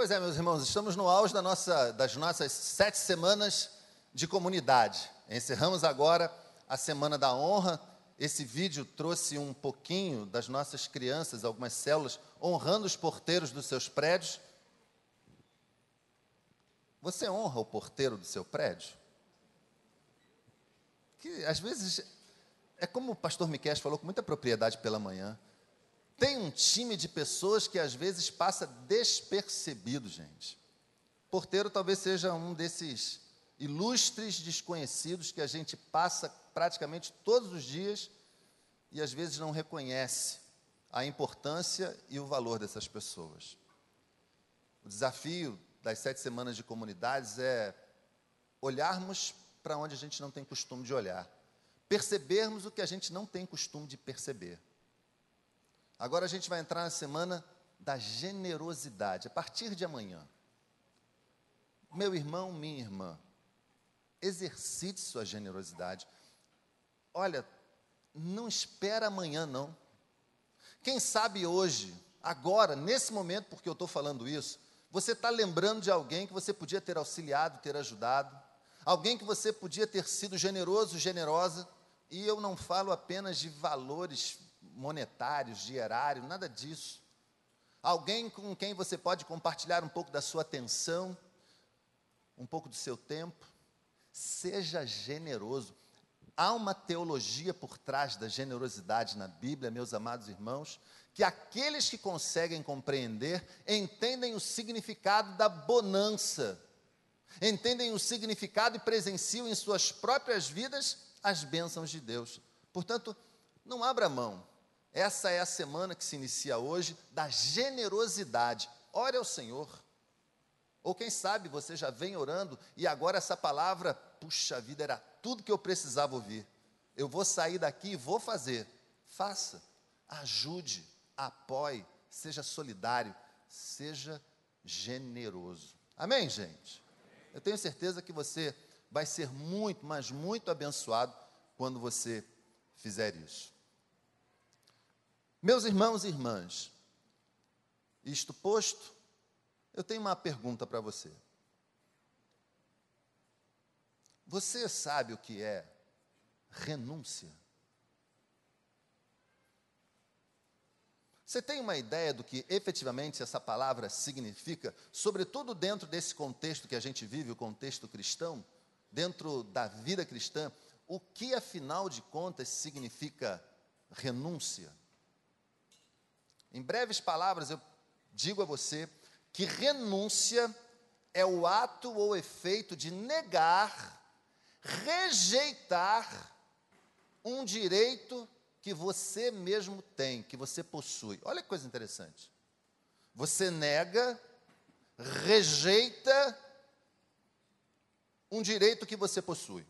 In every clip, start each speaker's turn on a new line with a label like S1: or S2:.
S1: Pois é, meus irmãos, estamos no auge da nossa, das nossas sete semanas de comunidade. Encerramos agora a Semana da Honra. Esse vídeo trouxe um pouquinho das nossas crianças, algumas células, honrando os porteiros dos seus prédios. Você honra o porteiro do seu prédio? Que às vezes é como o pastor Miquel falou com muita propriedade pela manhã. Tem um time de pessoas que às vezes passa despercebido, gente. Porteiro talvez seja um desses ilustres desconhecidos que a gente passa praticamente todos os dias e às vezes não reconhece a importância e o valor dessas pessoas. O desafio das sete semanas de comunidades é olharmos para onde a gente não tem costume de olhar, percebermos o que a gente não tem costume de perceber. Agora a gente vai entrar na semana da generosidade, a partir de amanhã. Meu irmão, minha irmã, exercite sua generosidade. Olha, não espera amanhã, não. Quem sabe hoje, agora, nesse momento, porque eu estou falando isso, você está lembrando de alguém que você podia ter auxiliado, ter ajudado, alguém que você podia ter sido generoso, generosa, e eu não falo apenas de valores monetários, de erário, nada disso. Alguém com quem você pode compartilhar um pouco da sua atenção, um pouco do seu tempo. Seja generoso. Há uma teologia por trás da generosidade na Bíblia, meus amados irmãos, que aqueles que conseguem compreender entendem o significado da bonança, entendem o significado e presenciam em suas próprias vidas as bênçãos de Deus. Portanto, não abra mão essa é a semana que se inicia hoje da generosidade. Ore ao Senhor. Ou quem sabe você já vem orando e agora essa palavra, puxa vida, era tudo que eu precisava ouvir. Eu vou sair daqui e vou fazer. Faça, ajude, apoie, seja solidário, seja generoso. Amém, gente? Eu tenho certeza que você vai ser muito, mas muito abençoado quando você fizer isso. Meus irmãos e irmãs, isto posto, eu tenho uma pergunta para você. Você sabe o que é renúncia? Você tem uma ideia do que efetivamente essa palavra significa, sobretudo dentro desse contexto que a gente vive, o contexto cristão, dentro da vida cristã, o que afinal de contas significa renúncia? Em breves palavras, eu digo a você que renúncia é o ato ou efeito de negar, rejeitar um direito que você mesmo tem, que você possui. Olha que coisa interessante. Você nega, rejeita um direito que você possui.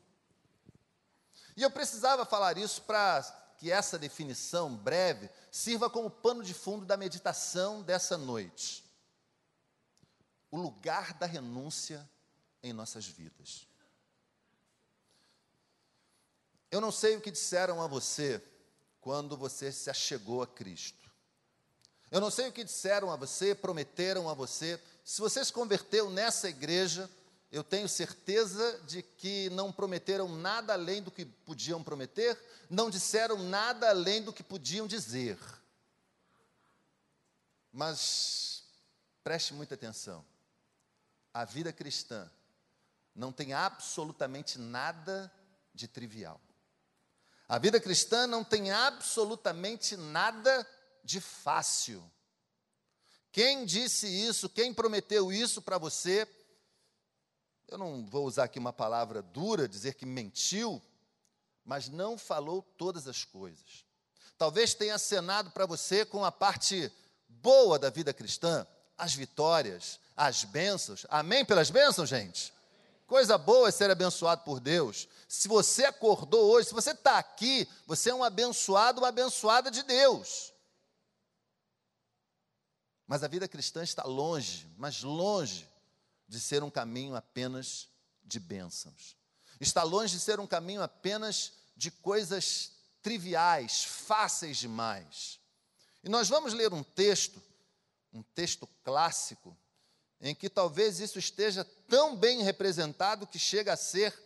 S1: E eu precisava falar isso para que essa definição breve sirva como pano de fundo da meditação dessa noite. O lugar da renúncia em nossas vidas. Eu não sei o que disseram a você quando você se achegou a Cristo. Eu não sei o que disseram a você, prometeram a você. Se você se converteu nessa igreja, eu tenho certeza de que não prometeram nada além do que podiam prometer, não disseram nada além do que podiam dizer. Mas preste muita atenção. A vida cristã não tem absolutamente nada de trivial. A vida cristã não tem absolutamente nada de fácil. Quem disse isso, quem prometeu isso para você, eu não vou usar aqui uma palavra dura, dizer que mentiu, mas não falou todas as coisas. Talvez tenha acenado para você com a parte boa da vida cristã, as vitórias, as bênçãos. Amém pelas bênçãos, gente? Coisa boa é ser abençoado por Deus. Se você acordou hoje, se você está aqui, você é um abençoado, uma abençoada de Deus. Mas a vida cristã está longe, mas longe de ser um caminho apenas de bênçãos. Está longe de ser um caminho apenas de coisas triviais, fáceis demais. E nós vamos ler um texto, um texto clássico, em que talvez isso esteja tão bem representado que chega a ser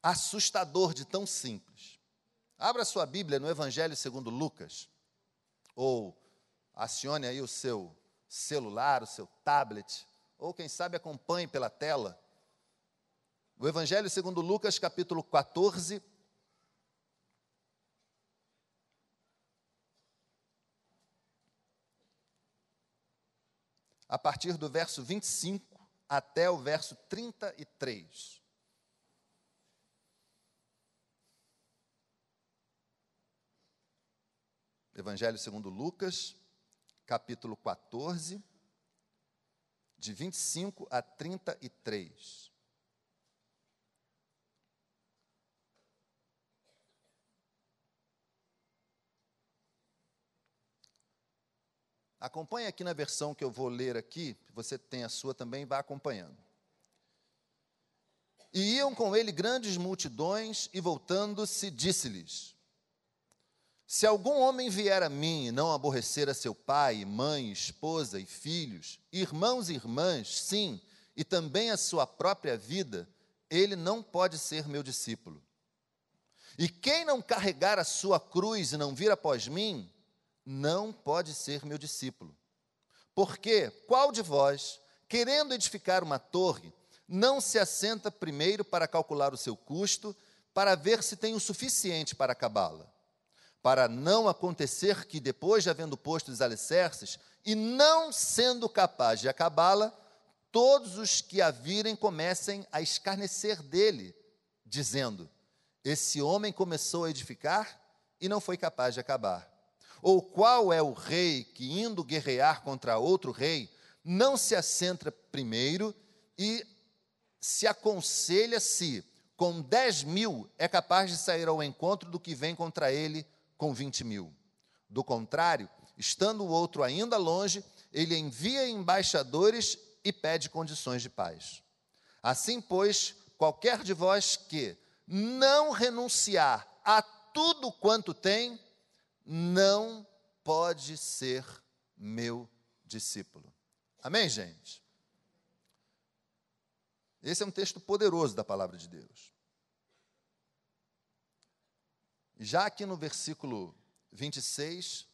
S1: assustador de tão simples. Abra sua Bíblia no Evangelho segundo Lucas, ou acione aí o seu celular, o seu tablet, ou quem sabe acompanhe pela tela. O Evangelho segundo Lucas, capítulo 14, a partir do verso 25 até o verso 33. Evangelho segundo Lucas, capítulo 14, de 25 a 33. Acompanhe aqui na versão que eu vou ler aqui, você tem a sua também, vá acompanhando. E iam com ele grandes multidões, e voltando-se, disse-lhes: Se algum homem vier a mim e não aborrecer a seu pai, mãe, esposa e filhos, irmãos e irmãs, sim, e também a sua própria vida, ele não pode ser meu discípulo. E quem não carregar a sua cruz e não vir após mim, não pode ser meu discípulo. Porque qual de vós, querendo edificar uma torre, não se assenta primeiro para calcular o seu custo, para ver se tem o suficiente para acabá-la? Para não acontecer que, depois de havendo posto os alicerces, e não sendo capaz de acabá-la, todos os que a virem comecem a escarnecer dele, dizendo: Esse homem começou a edificar e não foi capaz de acabar. Ou qual é o rei que, indo guerrear contra outro rei, não se assenta primeiro e se aconselha se, com dez mil, é capaz de sair ao encontro do que vem contra ele com vinte mil? Do contrário, estando o outro ainda longe, ele envia embaixadores e pede condições de paz. Assim, pois, qualquer de vós que não renunciar a tudo quanto tem, não pode ser meu discípulo. Amém, gente? Esse é um texto poderoso da palavra de Deus. Já aqui no versículo 26,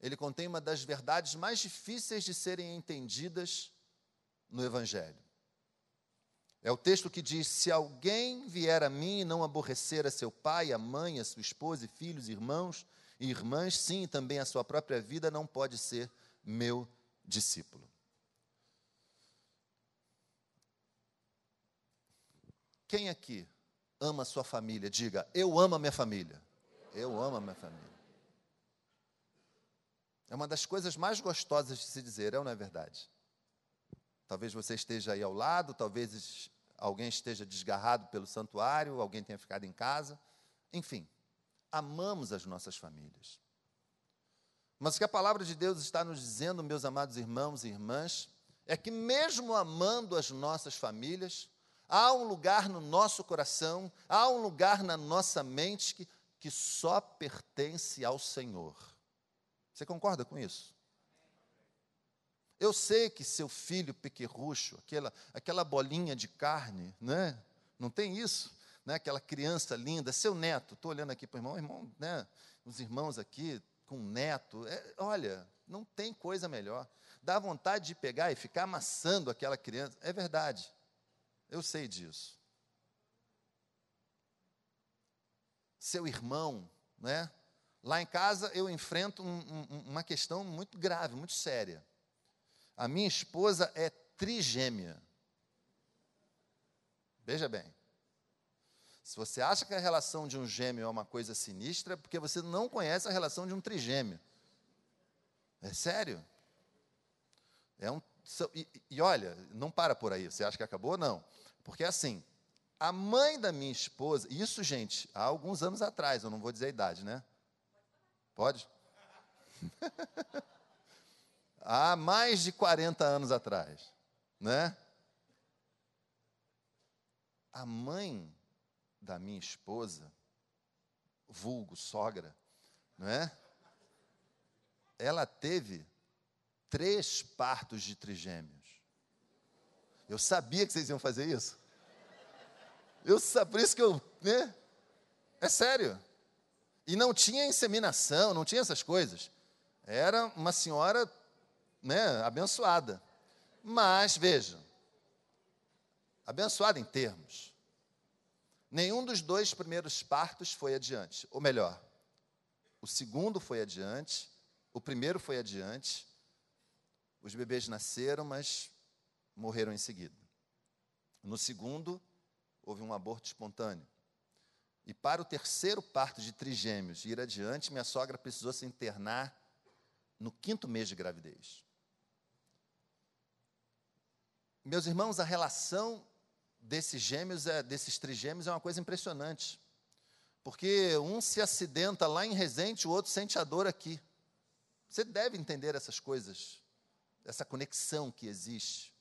S1: ele contém uma das verdades mais difíceis de serem entendidas no Evangelho. É o texto que diz: Se alguém vier a mim e não aborrecer a seu pai, a mãe, a sua esposa e filhos, irmãos, e irmãs, sim, também a sua própria vida não pode ser meu discípulo. Quem aqui ama a sua família? Diga, eu amo a minha família. Eu amo a minha família. É uma das coisas mais gostosas de se dizer, é ou não é verdade? Talvez você esteja aí ao lado, talvez alguém esteja desgarrado pelo santuário, alguém tenha ficado em casa. Enfim, amamos as nossas famílias. Mas o que a palavra de Deus está nos dizendo, meus amados irmãos e irmãs, é que mesmo amando as nossas famílias, há um lugar no nosso coração, há um lugar na nossa mente que, que só pertence ao Senhor. Você concorda com isso? Eu sei que seu filho pequerrucho, aquela, aquela bolinha de carne, né? não tem isso? né, aquela criança linda, seu neto, estou olhando aqui para o irmão, irmão, né, os irmãos aqui com neto, é, olha, não tem coisa melhor. Dá vontade de pegar e ficar amassando aquela criança. É verdade, eu sei disso. Seu irmão, né? Lá em casa eu enfrento um, um, uma questão muito grave, muito séria. A minha esposa é trigêmea. Veja bem, se você acha que a relação de um gêmeo é uma coisa sinistra, é porque você não conhece a relação de um trigêmeo. É sério? É um, e, e olha, não para por aí. Você acha que acabou? Não. Porque assim, a mãe da minha esposa, isso, gente, há alguns anos atrás, eu não vou dizer a idade, né? Pode? há mais de 40 anos atrás, né? A mãe da minha esposa, vulgo sogra, não é? Ela teve três partos de trigêmeos. Eu sabia que vocês iam fazer isso. Eu por isso que eu, né? É sério. E não tinha inseminação, não tinha essas coisas. Era uma senhora, né, abençoada. Mas, veja, abençoada em termos. Nenhum dos dois primeiros partos foi adiante. Ou melhor, o segundo foi adiante, o primeiro foi adiante. Os bebês nasceram, mas morreram em seguida. No segundo, houve um aborto espontâneo. E para o terceiro parto de trigêmeos ir adiante, minha sogra precisou se internar no quinto mês de gravidez. Meus irmãos, a relação desses gêmeos, é, desses trigêmeos, é uma coisa impressionante. Porque um se acidenta lá em Resende, o outro sente a dor aqui. Você deve entender essas coisas, essa conexão que existe.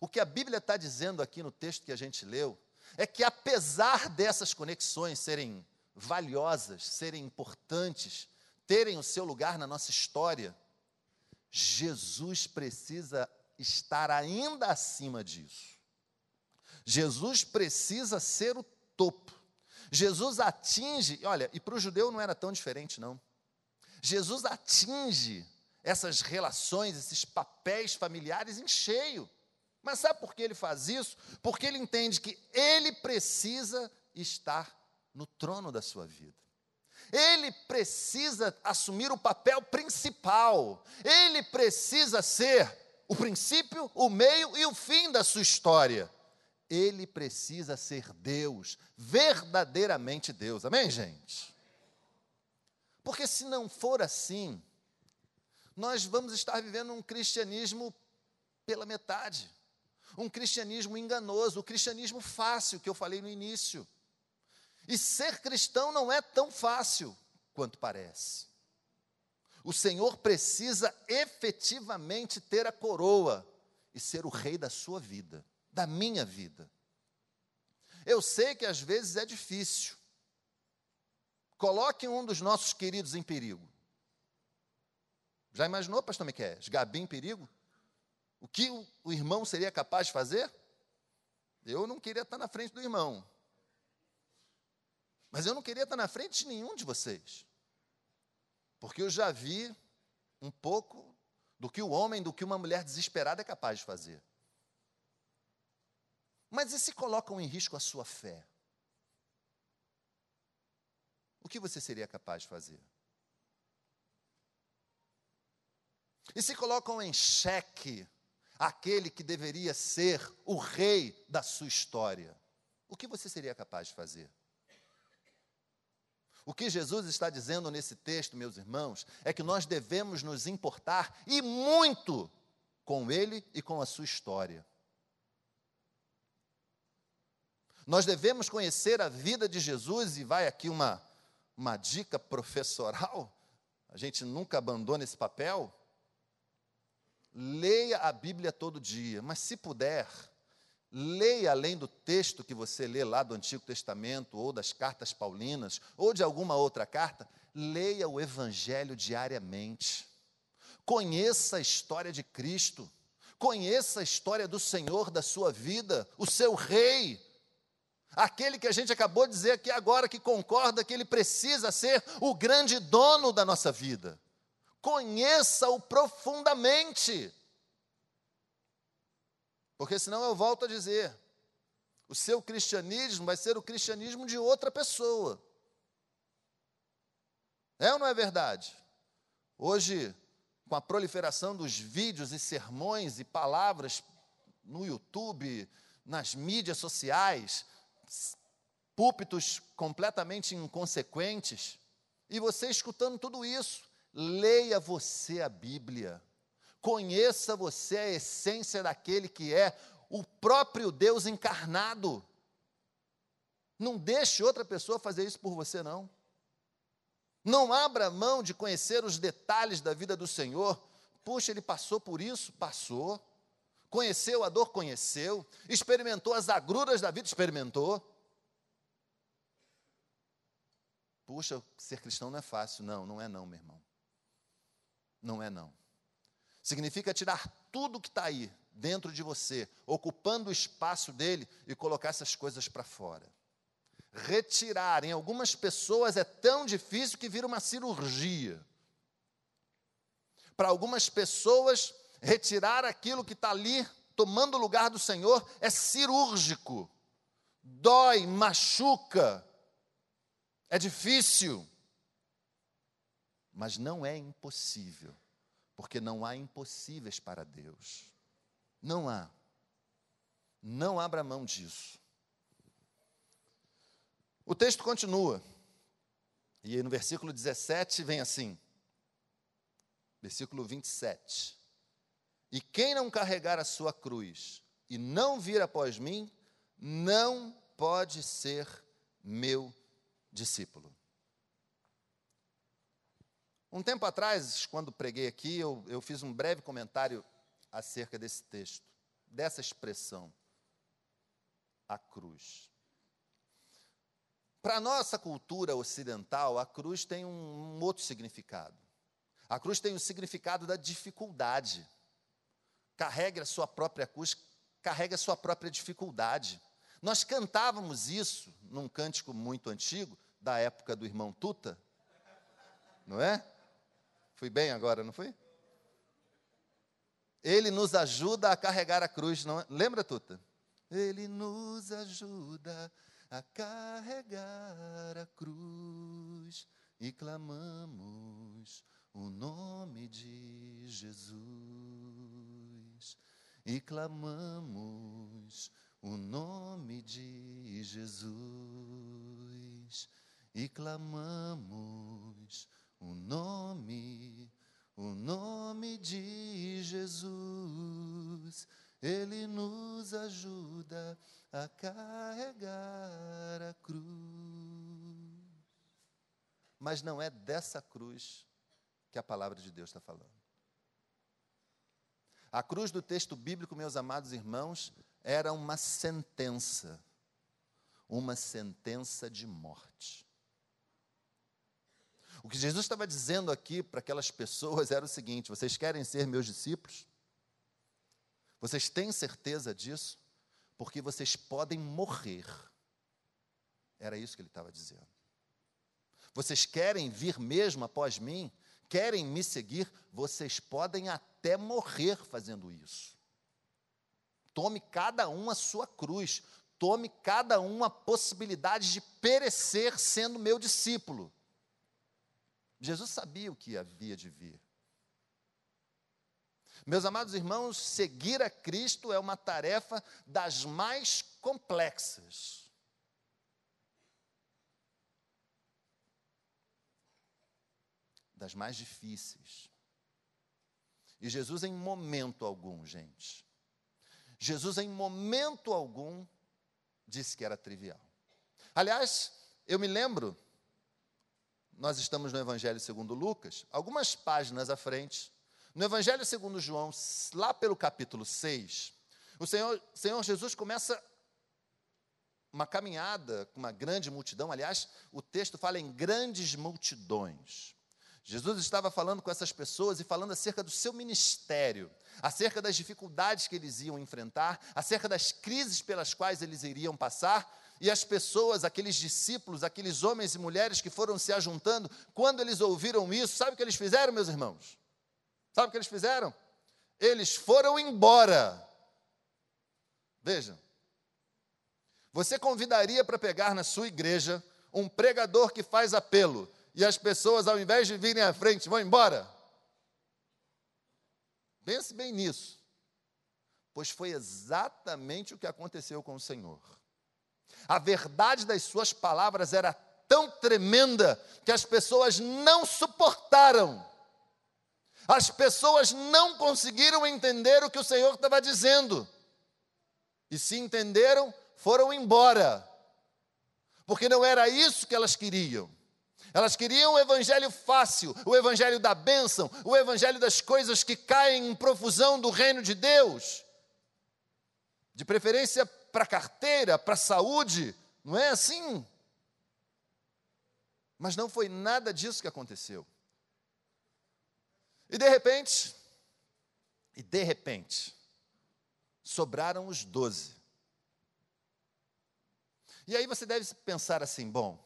S1: O que a Bíblia está dizendo aqui no texto que a gente leu, é que apesar dessas conexões serem valiosas, serem importantes, terem o seu lugar na nossa história, Jesus precisa estar ainda acima disso. Jesus precisa ser o topo. Jesus atinge, olha, e para o judeu não era tão diferente, não. Jesus atinge essas relações, esses papéis familiares em cheio. Mas sabe por que ele faz isso? Porque ele entende que ele precisa estar no trono da sua vida. Ele precisa assumir o papel principal. Ele precisa ser o princípio, o meio e o fim da sua história. Ele precisa ser Deus, verdadeiramente Deus. Amém, gente? Porque se não for assim, nós vamos estar vivendo um cristianismo pela metade um cristianismo enganoso, o cristianismo fácil que eu falei no início. E ser cristão não é tão fácil quanto parece. O Senhor precisa efetivamente ter a coroa e ser o rei da sua vida, da minha vida. Eu sei que às vezes é difícil. Coloque um dos nossos queridos em perigo. Já imaginou, pastor Miquel? Gabi em perigo? O que o irmão seria capaz de fazer? Eu não queria estar na frente do irmão. Mas eu não queria estar na frente de nenhum de vocês. Porque eu já vi um pouco do que o homem, do que uma mulher desesperada é capaz de fazer. Mas e se colocam em risco a sua fé? O que você seria capaz de fazer? E se colocam em xeque aquele que deveria ser o rei da sua história, o que você seria capaz de fazer? O que Jesus está dizendo nesse texto, meus irmãos, é que nós devemos nos importar e muito com ele e com a sua história. Nós devemos conhecer a vida de Jesus, e vai aqui uma, uma dica professoral, a gente nunca abandona esse papel. Leia a Bíblia todo dia, mas se puder, leia além do texto que você lê lá do Antigo Testamento, ou das cartas paulinas, ou de alguma outra carta, leia o Evangelho diariamente. Conheça a história de Cristo, conheça a história do Senhor da sua vida, o seu Rei, aquele que a gente acabou de dizer aqui agora, que concorda que ele precisa ser o grande dono da nossa vida conheça-o profundamente. Porque senão eu volto a dizer, o seu cristianismo vai ser o cristianismo de outra pessoa. É ou não é verdade? Hoje, com a proliferação dos vídeos e sermões e palavras no YouTube, nas mídias sociais, púlpitos completamente inconsequentes, e você escutando tudo isso, leia você a Bíblia, conheça você a essência daquele que é o próprio Deus encarnado. Não deixe outra pessoa fazer isso por você, não. Não abra mão de conhecer os detalhes da vida do Senhor. Puxa, ele passou por isso? Passou. Conheceu a dor? Conheceu. Experimentou as agruras da vida? Experimentou. Puxa, ser cristão não é fácil. Não, não é não, meu irmão. Não é não. Significa tirar tudo que está aí dentro de você, ocupando o espaço dele e colocar essas coisas para fora. Retirar em algumas pessoas é tão difícil que vira uma cirurgia. Para algumas pessoas, retirar aquilo que está ali tomando o lugar do Senhor é cirúrgico, dói, machuca, é difícil, mas não é impossível, porque não há impossíveis para Deus. Não há. Não abra mão disso. O texto continua. E no versículo 17 vem assim. Versículo 27. E quem não carregar a sua cruz e não vir após mim, não pode ser meu discípulo. Um tempo atrás, quando preguei aqui, eu, eu fiz um breve comentário acerca desse texto, dessa expressão, a cruz. Para a nossa cultura ocidental, a cruz tem um, um outro significado. A cruz tem o significado da dificuldade. Carregue a sua própria cruz, carregue a sua própria dificuldade. Nós cantávamos isso num cântico muito antigo, da época do irmão Tuta, não é? Fui bem agora, não fui? Ele nos ajuda a carregar a cruz, não é? Lembra, Tuta? Ele nos ajuda a carregar a cruz e clamamos o nome de Jesus e clamamos o nome de Jesus e clamamos o nome, o nome de Jesus. Ele nos ajuda a carregar a cruz. Mas não é dessa cruz que a palavra de Deus está falando. A cruz do texto bíblico, meus amados irmãos, era uma sentença, uma sentença de morte. O que Jesus estava dizendo aqui para aquelas pessoas era o seguinte: vocês querem ser meus discípulos? Vocês têm certeza disso? Porque vocês podem morrer. Era isso que ele estava dizendo. Vocês querem vir mesmo após mim? Querem me seguir? Vocês podem até morrer fazendo isso. Tome cada um a sua cruz. Tome cada um a possibilidade de perecer sendo meu discípulo. Jesus sabia o que havia de vir. Meus amados irmãos, seguir a Cristo é uma tarefa das mais complexas. Das mais difíceis. E Jesus, em momento algum, gente, Jesus, em momento algum, disse que era trivial. Aliás, eu me lembro, nós estamos no Evangelho segundo Lucas, algumas páginas à frente, no Evangelho segundo João, lá pelo capítulo 6, o Senhor, Senhor Jesus começa uma caminhada com uma grande multidão, aliás, o texto fala em grandes multidões. Jesus estava falando com essas pessoas e falando acerca do seu ministério, acerca das dificuldades que eles iam enfrentar, acerca das crises pelas quais eles iriam passar, e as pessoas, aqueles discípulos, aqueles homens e mulheres que foram se ajuntando, quando eles ouviram isso, sabe o que eles fizeram, meus irmãos? Sabe o que eles fizeram? Eles foram embora. Vejam. Você convidaria para pegar na sua igreja um pregador que faz apelo e as pessoas, ao invés de virem à frente, vão embora? Pense bem nisso, pois foi exatamente o que aconteceu com o Senhor. A verdade das suas palavras era tão tremenda que as pessoas não suportaram. As pessoas não conseguiram entender o que o Senhor estava dizendo. E se entenderam, foram embora. Porque não era isso que elas queriam. Elas queriam o evangelho fácil, o evangelho da bênção, o evangelho das coisas que caem em profusão do reino de Deus. De preferência para carteira, para saúde, não é assim? Mas não foi nada disso que aconteceu. E de repente, e de repente, sobraram os doze. E aí você deve pensar assim: bom,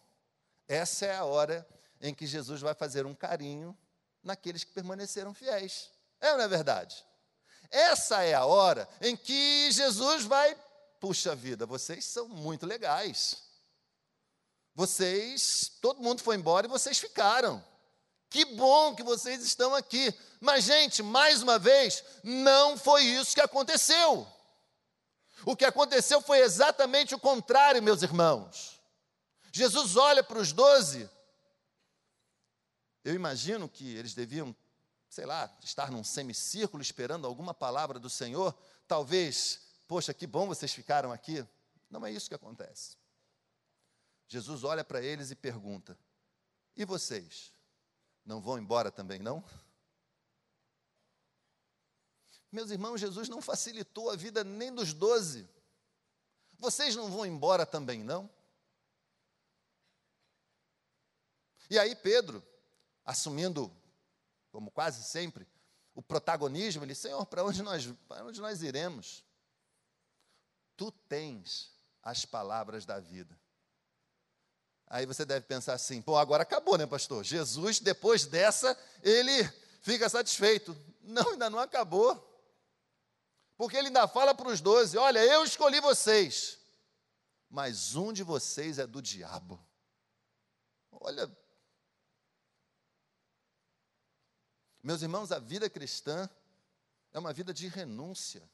S1: essa é a hora em que Jesus vai fazer um carinho naqueles que permaneceram fiéis. É ou não é verdade? Essa é a hora em que Jesus vai, puxa vida, vocês são muito legais. Vocês, todo mundo foi embora e vocês ficaram. Que bom que vocês estão aqui. Mas, gente, mais uma vez, não foi isso que aconteceu. O que aconteceu foi exatamente o contrário, meus irmãos. Jesus olha para os doze. Eu imagino que eles deviam, sei lá, estar num semicírculo esperando alguma palavra do Senhor. Talvez, poxa, que bom vocês ficaram aqui. Não é isso que acontece. Jesus olha para eles e pergunta: E vocês? Não vão embora também, não? Meus irmãos, Jesus não facilitou a vida nem dos doze. Vocês não vão embora também, não? E aí, Pedro, assumindo, como quase sempre, o protagonismo, ele, Senhor, para onde nós, para onde nós iremos? Tu tens as palavras da vida. Aí você deve pensar assim: pô, agora acabou, né, pastor? Jesus, depois dessa, ele fica satisfeito. Não, ainda não acabou. Porque ele ainda fala para os doze: olha, eu escolhi vocês, mas um de vocês é do diabo. Olha, meus irmãos, a vida cristã é uma vida de renúncia.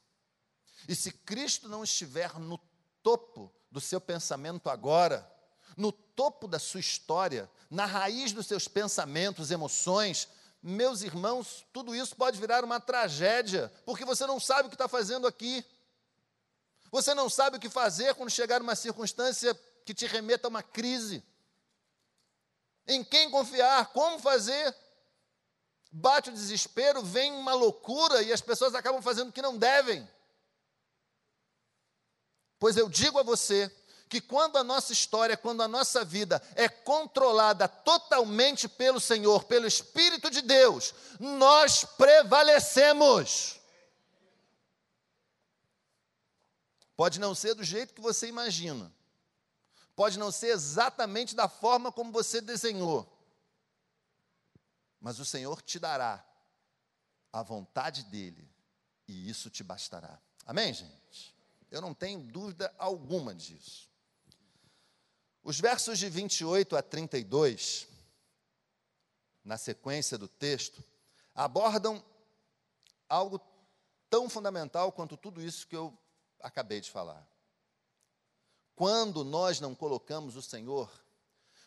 S1: E se Cristo não estiver no topo do seu pensamento agora, no topo da sua história, na raiz dos seus pensamentos, emoções, meus irmãos, tudo isso pode virar uma tragédia, porque você não sabe o que está fazendo aqui. Você não sabe o que fazer quando chegar uma circunstância que te remeta a uma crise. Em quem confiar? Como fazer? Bate o desespero, vem uma loucura e as pessoas acabam fazendo o que não devem. Pois eu digo a você que quando a nossa história, quando a nossa vida é controlada totalmente pelo Senhor, pelo Espírito de Deus, nós prevalecemos. Pode não ser do jeito que você imagina, pode não ser exatamente da forma como você desenhou, mas o Senhor te dará a vontade dEle, e isso te bastará. Amém, gente? Eu não tenho dúvida alguma disso. Os versos de 28 a 32, na sequência do texto, abordam algo tão fundamental quanto tudo isso que eu acabei de falar. Quando nós não colocamos o Senhor,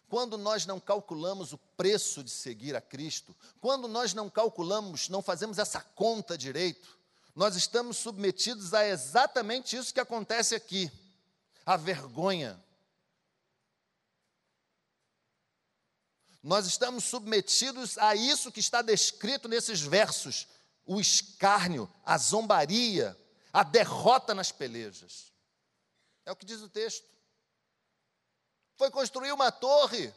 S1: quando nós não calculamos o preço de seguir a Cristo, quando nós não calculamos, não fazemos essa conta direito, nós estamos submetidos a exatamente isso que acontece aqui: a vergonha, Nós estamos submetidos a isso que está descrito nesses versos: o escárnio, a zombaria, a derrota nas pelejas. É o que diz o texto. Foi construir uma torre,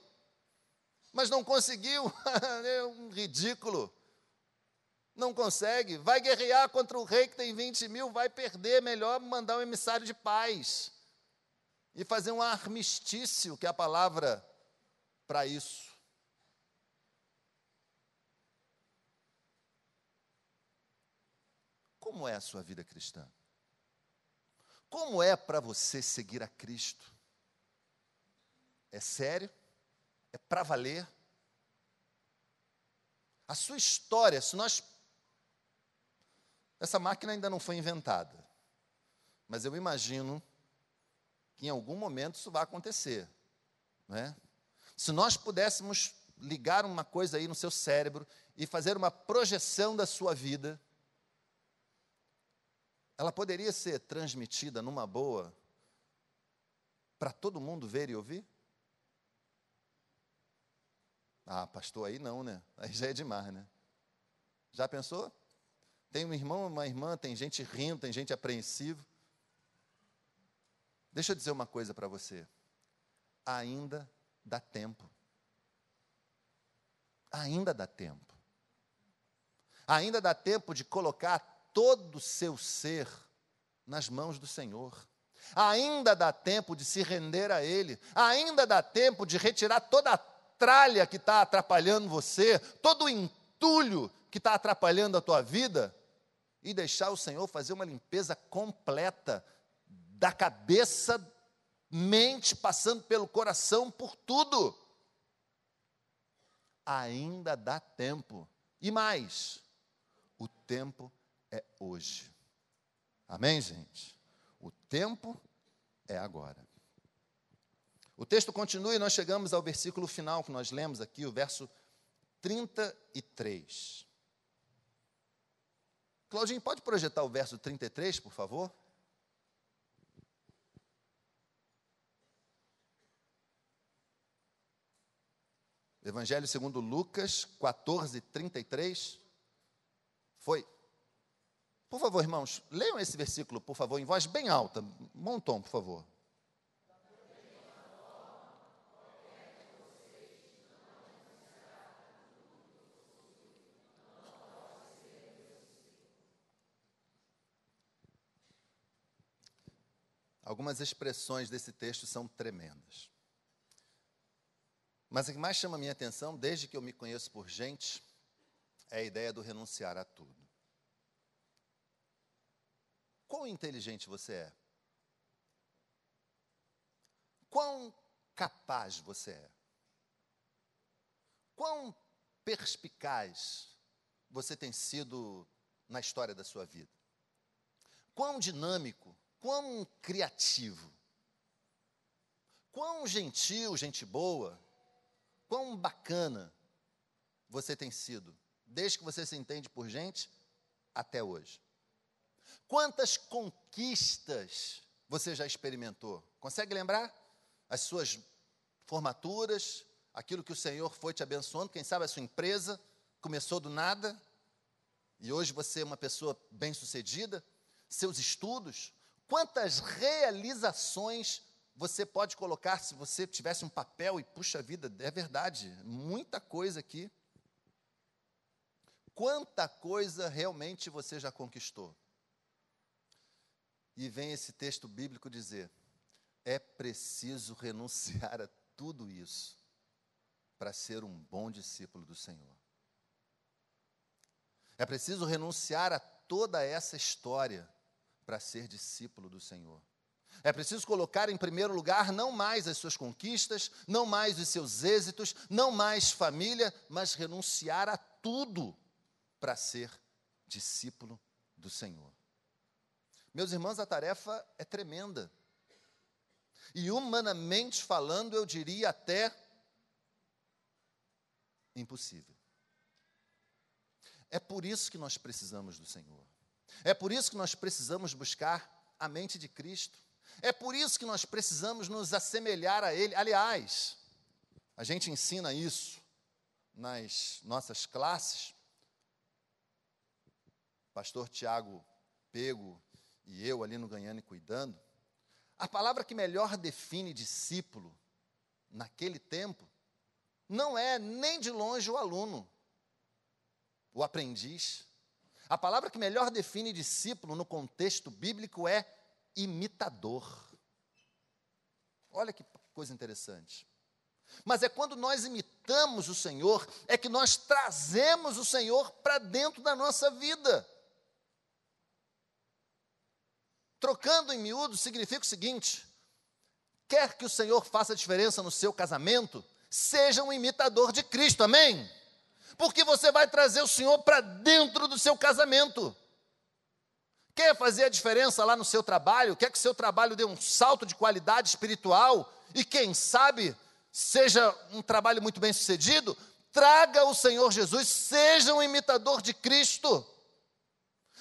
S1: mas não conseguiu, é um ridículo. Não consegue, vai guerrear contra o rei que tem 20 mil, vai perder, melhor mandar um emissário de paz e fazer um armistício, que é a palavra para isso. Como é a sua vida cristã? Como é para você seguir a Cristo? É sério? É para valer? A sua história, se nós. Essa máquina ainda não foi inventada, mas eu imagino que em algum momento isso vai acontecer. Não é? Se nós pudéssemos ligar uma coisa aí no seu cérebro e fazer uma projeção da sua vida, ela poderia ser transmitida numa boa para todo mundo ver e ouvir? Ah, pastor, aí não, né? Aí já é demais, né? Já pensou? Tem um irmão, uma irmã, tem gente rindo, tem gente apreensiva. Deixa eu dizer uma coisa para você. Ainda dá tempo. Ainda dá tempo. Ainda dá tempo de colocar todo o seu ser nas mãos do Senhor. Ainda dá tempo de se render a Ele, ainda dá tempo de retirar toda a tralha que está atrapalhando você, todo o entulho que está atrapalhando a tua vida, e deixar o Senhor fazer uma limpeza completa da cabeça, mente, passando pelo coração, por tudo. Ainda dá tempo. E mais, o tempo é hoje. Amém, gente? O tempo é agora. O texto continua e nós chegamos ao versículo final que nós lemos aqui, o verso 33. Claudinho, pode projetar o verso 33, por favor? Evangelho segundo Lucas 14, 33. Foi. Por favor, irmãos, leiam esse versículo, por favor, em voz bem alta. Bom tom, por favor. Algumas expressões desse texto são tremendas. Mas o que mais chama a minha atenção, desde que eu me conheço por gente, é a ideia do renunciar a tudo. Quão inteligente você é? Quão capaz você é? Quão perspicaz você tem sido na história da sua vida? Quão dinâmico, quão criativo, quão gentil, gente boa, quão bacana você tem sido, desde que você se entende por gente até hoje. Quantas conquistas você já experimentou? Consegue lembrar? As suas formaturas, aquilo que o Senhor foi te abençoando, quem sabe a sua empresa começou do nada e hoje você é uma pessoa bem-sucedida, seus estudos, quantas realizações você pode colocar, se você tivesse um papel e puxa vida, é verdade, muita coisa aqui. Quanta coisa realmente você já conquistou? E vem esse texto bíblico dizer: é preciso renunciar a tudo isso para ser um bom discípulo do Senhor. É preciso renunciar a toda essa história para ser discípulo do Senhor. É preciso colocar em primeiro lugar não mais as suas conquistas, não mais os seus êxitos, não mais família, mas renunciar a tudo para ser discípulo do Senhor. Meus irmãos, a tarefa é tremenda. E humanamente falando, eu diria até impossível. É por isso que nós precisamos do Senhor. É por isso que nós precisamos buscar a mente de Cristo. É por isso que nós precisamos nos assemelhar a Ele. Aliás, a gente ensina isso nas nossas classes. Pastor Tiago Pego e eu ali no Ganhando e Cuidando. A palavra que melhor define discípulo naquele tempo não é nem de longe o aluno, o aprendiz. A palavra que melhor define discípulo no contexto bíblico é imitador. Olha que coisa interessante. Mas é quando nós imitamos o Senhor, é que nós trazemos o Senhor para dentro da nossa vida. Trocando em miúdo significa o seguinte: quer que o Senhor faça diferença no seu casamento, seja um imitador de Cristo, amém? Porque você vai trazer o Senhor para dentro do seu casamento. Quer fazer a diferença lá no seu trabalho? Quer que o seu trabalho dê um salto de qualidade espiritual? E quem sabe seja um trabalho muito bem sucedido? Traga o Senhor Jesus, seja um imitador de Cristo.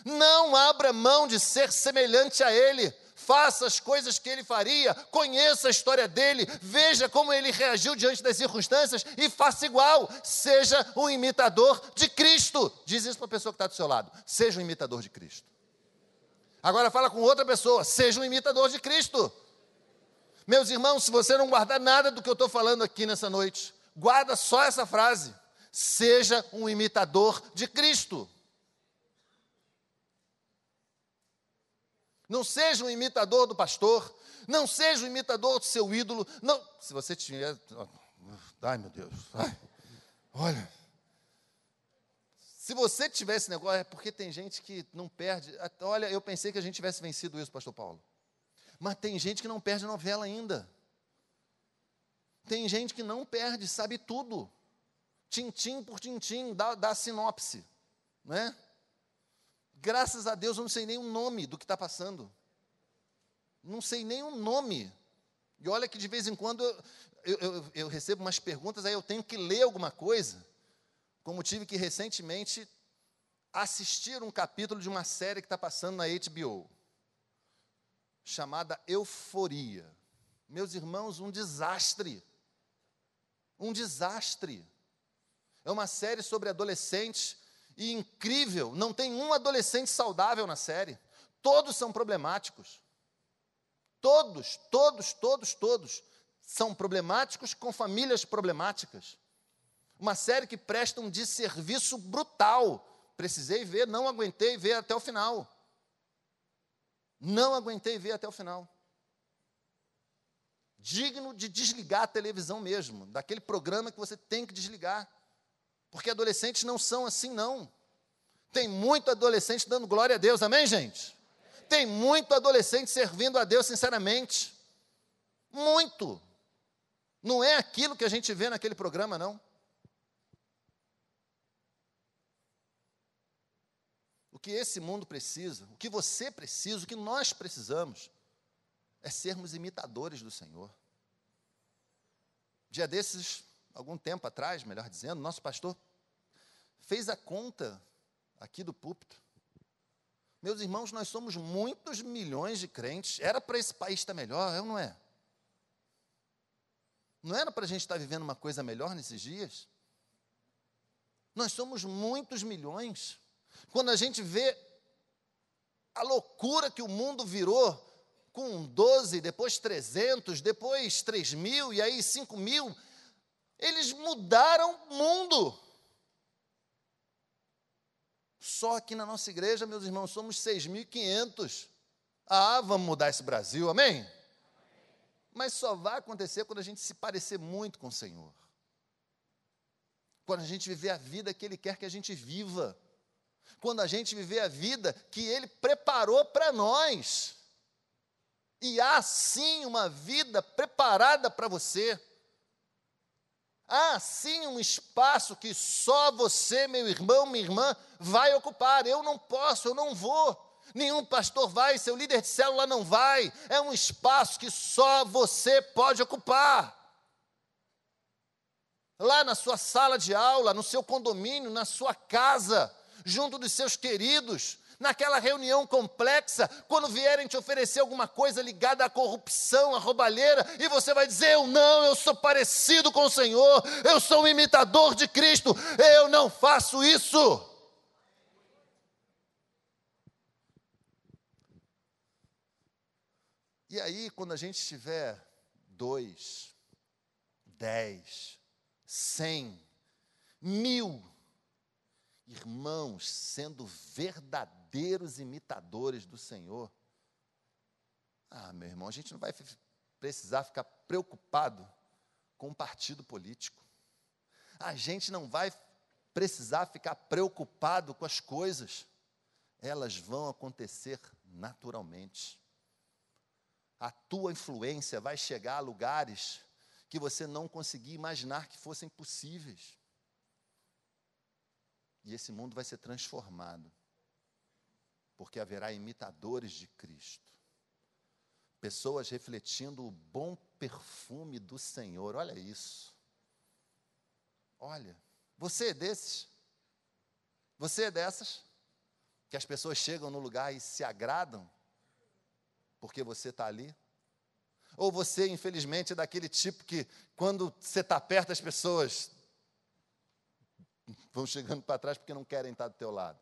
S1: Não abra mão de ser semelhante a Ele. Faça as coisas que ele faria, conheça a história dele, veja como ele reagiu diante das circunstâncias e faça igual. Seja um imitador de Cristo. Diz isso para a pessoa que está do seu lado. Seja um imitador de Cristo. Agora fala com outra pessoa, seja um imitador de Cristo. Meus irmãos, se você não guardar nada do que eu estou falando aqui nessa noite, guarda só essa frase: seja um imitador de Cristo. Não seja um imitador do pastor, não seja um imitador do seu ídolo. Não, se você tiver, ai meu Deus, ai, olha, se você tiver esse negócio, é porque tem gente que não perde. Olha, eu pensei que a gente tivesse vencido isso, pastor Paulo. Mas tem gente que não perde novela ainda. Tem gente que não perde, sabe tudo. Tintim por tintim, dá, dá sinopse. Não é? Graças a Deus eu não sei nem o nome do que está passando. Não sei nem o nome. E olha que de vez em quando eu, eu, eu, recebo umas perguntas, aí eu tenho que ler alguma coisa. Como tive que recentemente assistir um capítulo de uma série que está passando na HBO, chamada Euforia. Meus irmãos, um desastre. Um desastre. É uma série sobre adolescentes e incrível, não tem um adolescente saudável na série. Todos são problemáticos. Todos, todos, todos, todos são problemáticos com famílias problemáticas. Uma série que presta um desserviço brutal. Precisei ver, não aguentei ver até o final. Não aguentei ver até o final. Digno de desligar a televisão mesmo, daquele programa que você tem que desligar. Porque adolescentes não são assim, não. Tem muito adolescente dando glória a Deus, amém, gente? Tem muito adolescente servindo a Deus sinceramente. Muito. Não é aquilo que a gente vê naquele programa, não. O que esse mundo precisa, o que você precisa, o que nós precisamos, é sermos imitadores do Senhor. Dia desses, algum tempo atrás, melhor dizendo, nosso pastor fez a conta aqui do púlpito. Meus irmãos, nós somos muitos milhões de crentes. Era para esse país estar melhor, é ou não é? Não era para a gente estar vivendo uma coisa melhor nesses dias? Nós somos muitos milhões. Quando a gente vê a loucura que o mundo virou, com 12, depois 300, depois 3 mil, e aí 5 mil, eles mudaram o mundo. Só aqui na nossa igreja, meus irmãos, somos 6.500. Ah, vamos mudar esse Brasil, amém? Mas só vai acontecer quando a gente se parecer muito com o Senhor. Quando a gente viver a vida que Ele quer que a gente viva. Quando a gente viver a vida que Ele preparou para nós. E há sim uma vida preparada para você. Há sim um espaço que só você, meu irmão, minha irmã, vai ocupar. Eu não posso, eu não vou. Nenhum pastor vai, seu líder de célula não vai. É um espaço que só você pode ocupar. Lá na sua sala de aula, no seu condomínio, na sua casa, junto dos seus queridos, naquela reunião complexa, quando vierem te oferecer alguma coisa ligada à corrupção, à roubalheira, e você vai dizer: Eu não, eu sou parecido com o Senhor, eu sou um imitador de Cristo, eu não faço isso. E aí, quando a gente tiver dois, dez, cem, mil irmãos sendo verdadeiros imitadores do Senhor, ah, meu irmão, a gente não vai precisar ficar preocupado com um partido político. A gente não vai precisar ficar preocupado com as coisas. Elas vão acontecer naturalmente. A tua influência vai chegar a lugares que você não conseguia imaginar que fossem possíveis. E esse mundo vai ser transformado, porque haverá imitadores de Cristo, pessoas refletindo o bom perfume do Senhor. Olha isso. Olha, você é desses? Você é dessas? Que as pessoas chegam no lugar e se agradam porque você está ali? Ou você, infelizmente, é daquele tipo que, quando você está perto, as pessoas vão chegando para trás porque não querem estar do teu lado.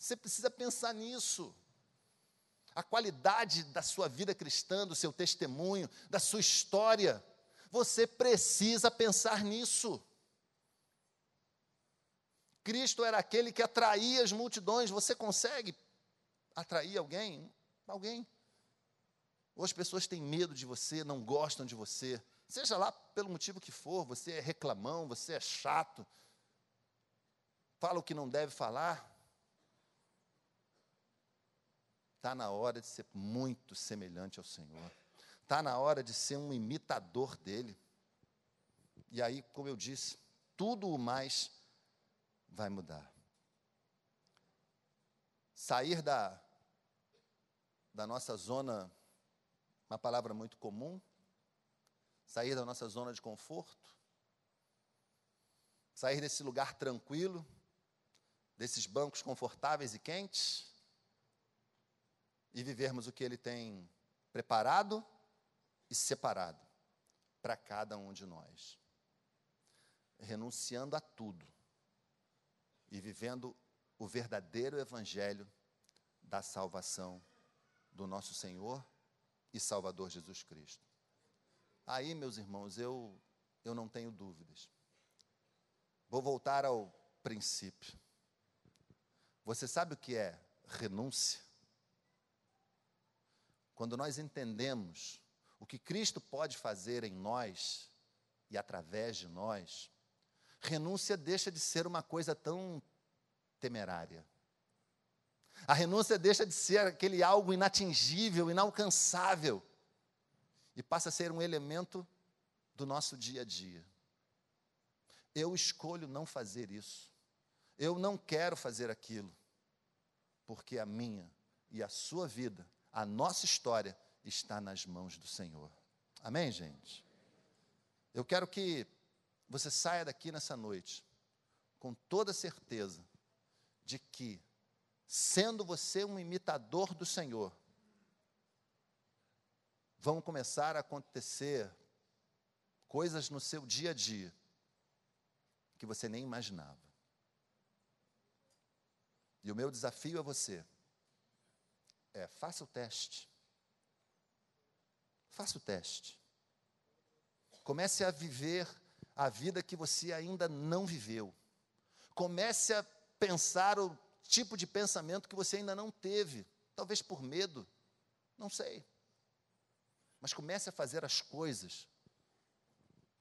S1: Você precisa pensar nisso. A qualidade da sua vida cristã, do seu testemunho, da sua história. Você precisa pensar nisso. Cristo era aquele que atraía as multidões. Você consegue atrair alguém? Alguém. ou as pessoas têm medo de você, não gostam de você, seja lá pelo motivo que for, você é reclamão, você é chato, fala o que não deve falar, está na hora de ser muito semelhante ao Senhor, está na hora de ser um imitador dele. E aí, como eu disse, tudo o mais vai mudar. Sair da, da nossa zona, uma palavra muito comum, sair da nossa zona de conforto, sair desse lugar tranquilo, desses bancos confortáveis e quentes, e vivermos o que Ele tem preparado e separado para cada um de nós renunciando a tudo e vivendo o verdadeiro evangelho da salvação do nosso Senhor e Salvador Jesus Cristo. Aí, meus irmãos, eu eu não tenho dúvidas. Vou voltar ao princípio. Você sabe o que é renúncia? Quando nós entendemos o que Cristo pode fazer em nós e através de nós, renúncia deixa de ser uma coisa tão temerária. A renúncia deixa de ser aquele algo inatingível, inalcançável, e passa a ser um elemento do nosso dia a dia. Eu escolho não fazer isso. Eu não quero fazer aquilo, porque a minha e a sua vida, a nossa história, está nas mãos do Senhor. Amém, gente? Eu quero que você saia daqui nessa noite com toda certeza de que, sendo você um imitador do Senhor, vão começar a acontecer coisas no seu dia a dia que você nem imaginava. E o meu desafio a você é: faça o teste. Faça o teste. Comece a viver a vida que você ainda não viveu. Comece a pensar o tipo de pensamento que você ainda não teve, talvez por medo, não sei. Mas comece a fazer as coisas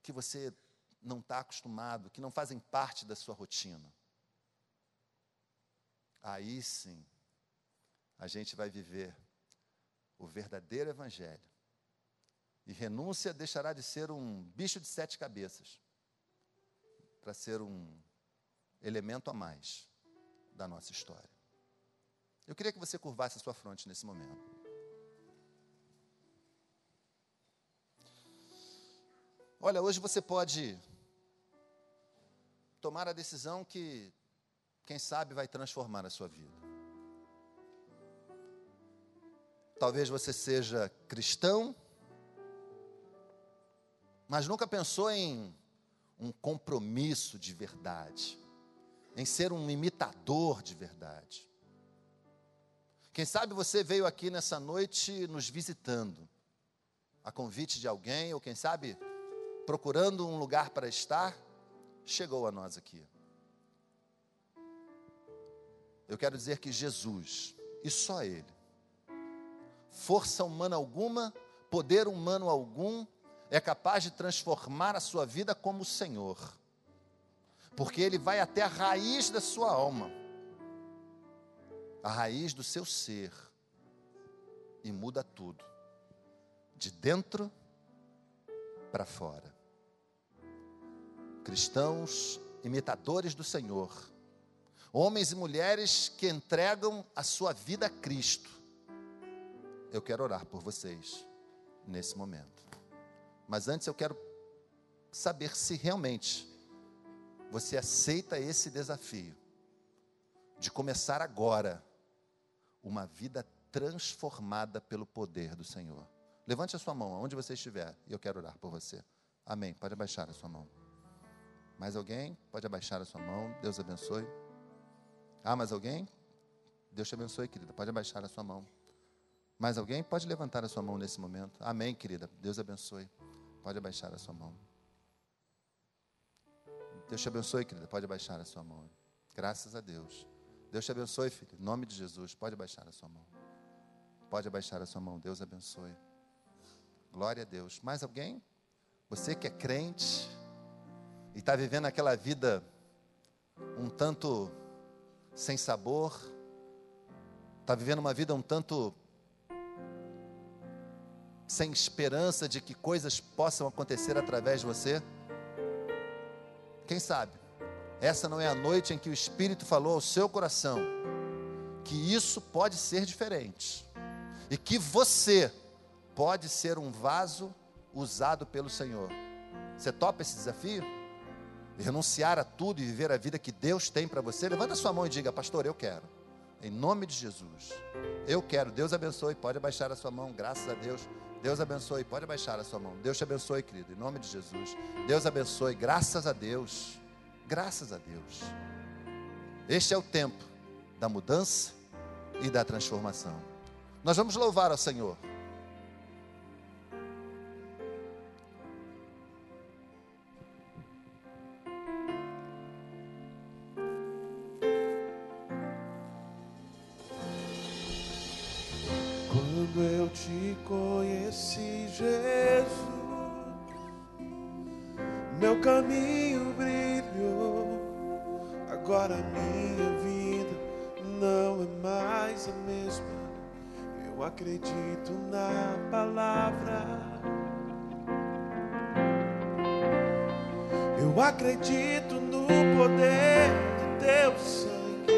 S1: que você não está acostumado, que não fazem parte da sua rotina. Aí sim, a gente vai viver o verdadeiro Evangelho. E renúncia deixará de ser um bicho de sete cabeças para ser um elemento a mais da nossa história. Eu queria que você curvasse a sua fronte nesse momento. Olha, hoje você pode tomar a decisão que, quem sabe, vai transformar a sua vida. Talvez você seja cristão, mas nunca pensou em um compromisso de verdade, em ser um imitador de verdade. Quem sabe você veio aqui nessa noite nos visitando, a convite de alguém, ou quem sabe procurando um lugar para estar, chegou a nós aqui. Eu quero dizer que Jesus, e só Ele, força humana alguma, poder humano algum, é capaz de transformar a sua vida como o Senhor, porque Ele vai até a raiz da sua alma, a raiz do seu ser, e muda tudo, de dentro para fora. Cristãos imitadores do Senhor, homens e mulheres que entregam a sua vida a Cristo, eu quero orar por vocês nesse momento. Mas antes eu quero saber se realmente você aceita esse desafio de começar agora uma vida transformada pelo poder do Senhor. Levante a sua mão aonde você estiver e eu quero orar por você. Amém. Pode abaixar a sua mão. Mais alguém? Pode abaixar a sua mão. Deus abençoe. Ah, mais alguém? Deus te abençoe, querida. Pode abaixar a sua mão. Mais alguém? Pode levantar a sua mão nesse momento. Amém, querida. Deus abençoe. Pode abaixar a sua mão. Deus te abençoe, querida. Pode abaixar a sua mão. Graças a Deus. Deus te abençoe, filho. Em nome de Jesus. Pode abaixar a sua mão. Pode abaixar a sua mão. Deus abençoe. Glória a Deus. Mais alguém? Você que é crente e está vivendo aquela vida um tanto sem sabor, está vivendo uma vida um tanto sem esperança de que coisas possam acontecer através de você? Quem sabe? Essa não é a noite em que o Espírito falou ao seu coração que isso pode ser diferente e que você pode ser um vaso usado pelo Senhor. Você topa esse desafio? Renunciar a tudo e viver a vida que Deus tem para você? Levanta sua mão e diga, pastor, eu quero. Em nome de Jesus. Eu quero. Deus abençoe. Pode abaixar a sua mão, graças a Deus. Deus abençoe. Pode abaixar a sua mão. Deus te abençoe, querido. Em nome de Jesus. Deus abençoe. Graças a Deus. Graças a Deus. Este é o tempo da mudança e da transformação. Nós vamos louvar ao Senhor.
S2: Meu caminho brilhou. Agora minha vida não é mais a mesma. Eu acredito na palavra. Eu acredito no poder do teu sangue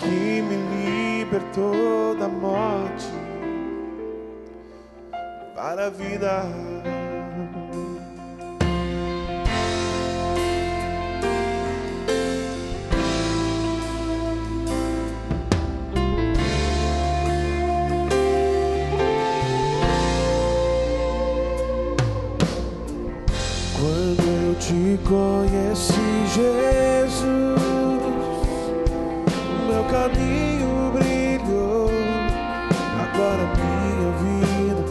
S2: que me libertou da morte para a vida. Conheci, Jesus, o meu caminho brilhou. Agora minha vida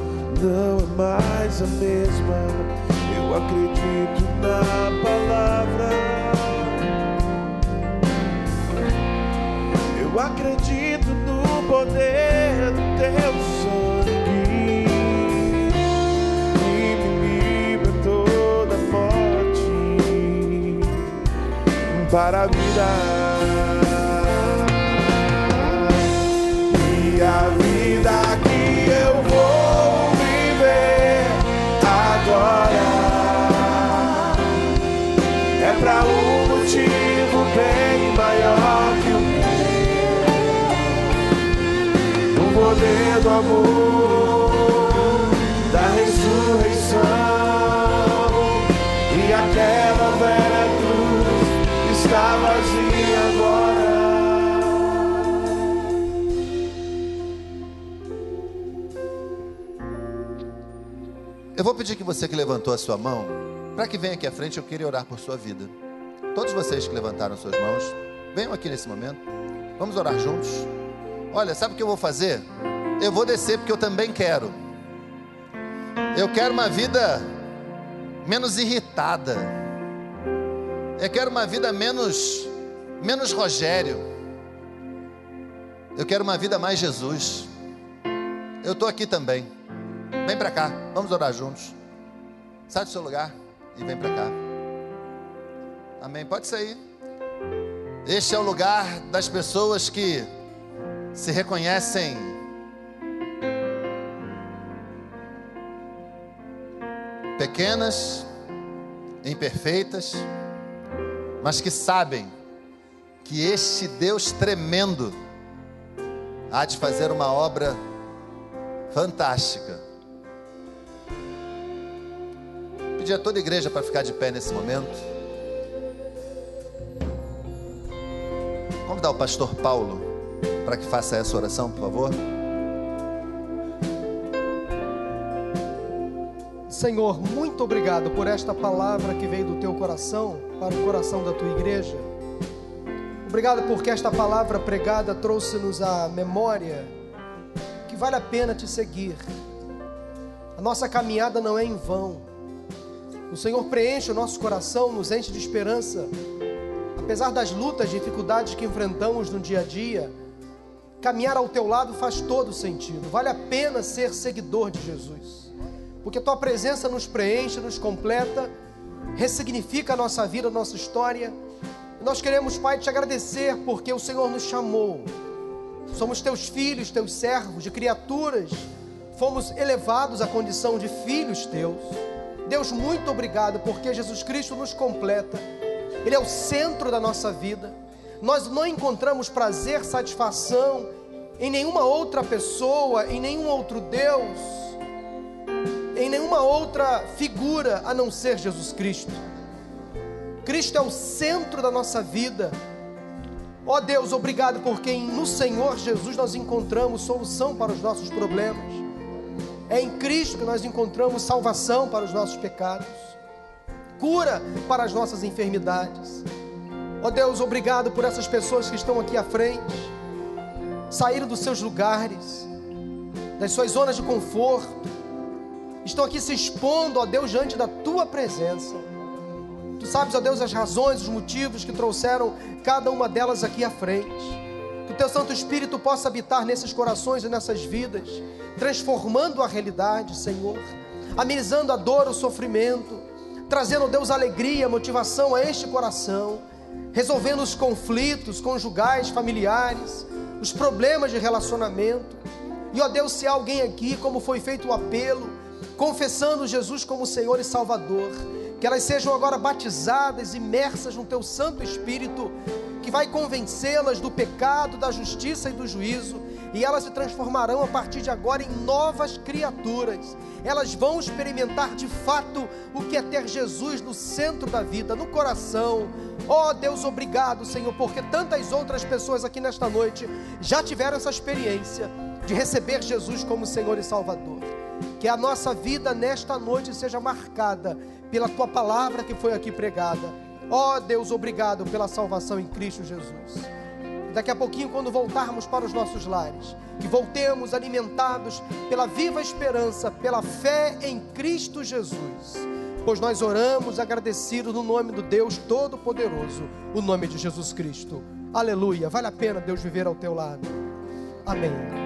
S2: não é mais a mesma. Eu acredito na palavra. Eu acredito no poder do teu para a vida. Que
S1: você que levantou a sua mão, para que venha aqui à frente, eu queria orar por sua vida. Todos vocês que levantaram suas mãos, venham aqui nesse momento. Vamos orar juntos. Olha, sabe o que eu vou fazer? Eu vou descer porque eu também quero. Eu quero uma vida menos irritada. Eu quero uma vida menos menos Rogério. Eu quero uma vida mais Jesus. Eu estou aqui também. Vem para cá, vamos orar juntos. Sai do seu lugar e vem para cá. Amém. Pode sair. Este é o lugar das pessoas que se reconhecem pequenas, imperfeitas, mas que sabem que este Deus tremendo há de fazer uma obra fantástica. Pedir a toda a igreja para ficar de pé nesse momento. Convidar o pastor Paulo para que faça essa oração, por favor.
S3: Senhor, muito obrigado por esta palavra que veio do teu coração para o coração da tua igreja. Obrigado porque esta palavra pregada trouxe-nos à memória que vale a pena te seguir. A nossa caminhada não é em vão. O Senhor preenche o nosso coração, nos enche de esperança. Apesar das lutas, dificuldades que enfrentamos no dia a dia, caminhar ao teu lado faz todo sentido. Vale a pena ser seguidor de Jesus. Porque tua presença nos preenche, nos completa, ressignifica a nossa vida, a nossa história. Nós queremos, Pai, te agradecer porque o Senhor nos chamou. Somos teus filhos, teus servos, de criaturas. Fomos elevados à condição de filhos teus. Deus, muito obrigado porque Jesus Cristo nos completa. Ele é o centro da nossa vida nós não encontramos prazer, satisfação em nenhuma outra pessoa, em nenhum outro Deus, em nenhuma outra figura a não ser Jesus Cristo. Cristo é o centro da nossa vida. Ó oh Deus, obrigado porque no Senhor Jesus nós encontramos solução para os nossos problemas. É em Cristo que nós encontramos salvação para os nossos pecados, cura para as nossas enfermidades. Ó oh Deus, obrigado por essas pessoas que estão aqui à frente, saíram dos seus lugares, das suas zonas de conforto, estão aqui se expondo, ó Deus, diante da tua presença. Tu sabes, ó Deus, as razões, os motivos que trouxeram cada uma delas aqui à frente. O teu Santo Espírito possa habitar nesses corações e nessas vidas, transformando a realidade, Senhor, amenizando a dor, o sofrimento, trazendo, Deus, alegria, motivação a este coração resolvendo os conflitos conjugais, familiares, os problemas de relacionamento. E ó Deus, se há alguém aqui, como foi feito o apelo, confessando Jesus como Senhor e Salvador, que elas sejam agora batizadas, imersas no Teu Santo Espírito, que vai convencê-las do pecado, da justiça e do juízo, e elas se transformarão a partir de agora em novas criaturas. Elas vão experimentar de fato o que é ter Jesus no centro da vida, no coração. Oh Deus, obrigado, Senhor, porque tantas outras pessoas aqui nesta noite já tiveram essa experiência de receber Jesus como Senhor e Salvador. Que a nossa vida nesta noite seja marcada pela tua palavra que foi aqui pregada. Ó oh, Deus, obrigado pela salvação em Cristo Jesus. Daqui a pouquinho, quando voltarmos para os nossos lares, que voltemos alimentados pela viva esperança, pela fé em Cristo Jesus. Pois nós oramos agradecidos no nome do Deus Todo-Poderoso, o nome de Jesus Cristo. Aleluia. Vale a pena Deus viver ao teu lado. Amém.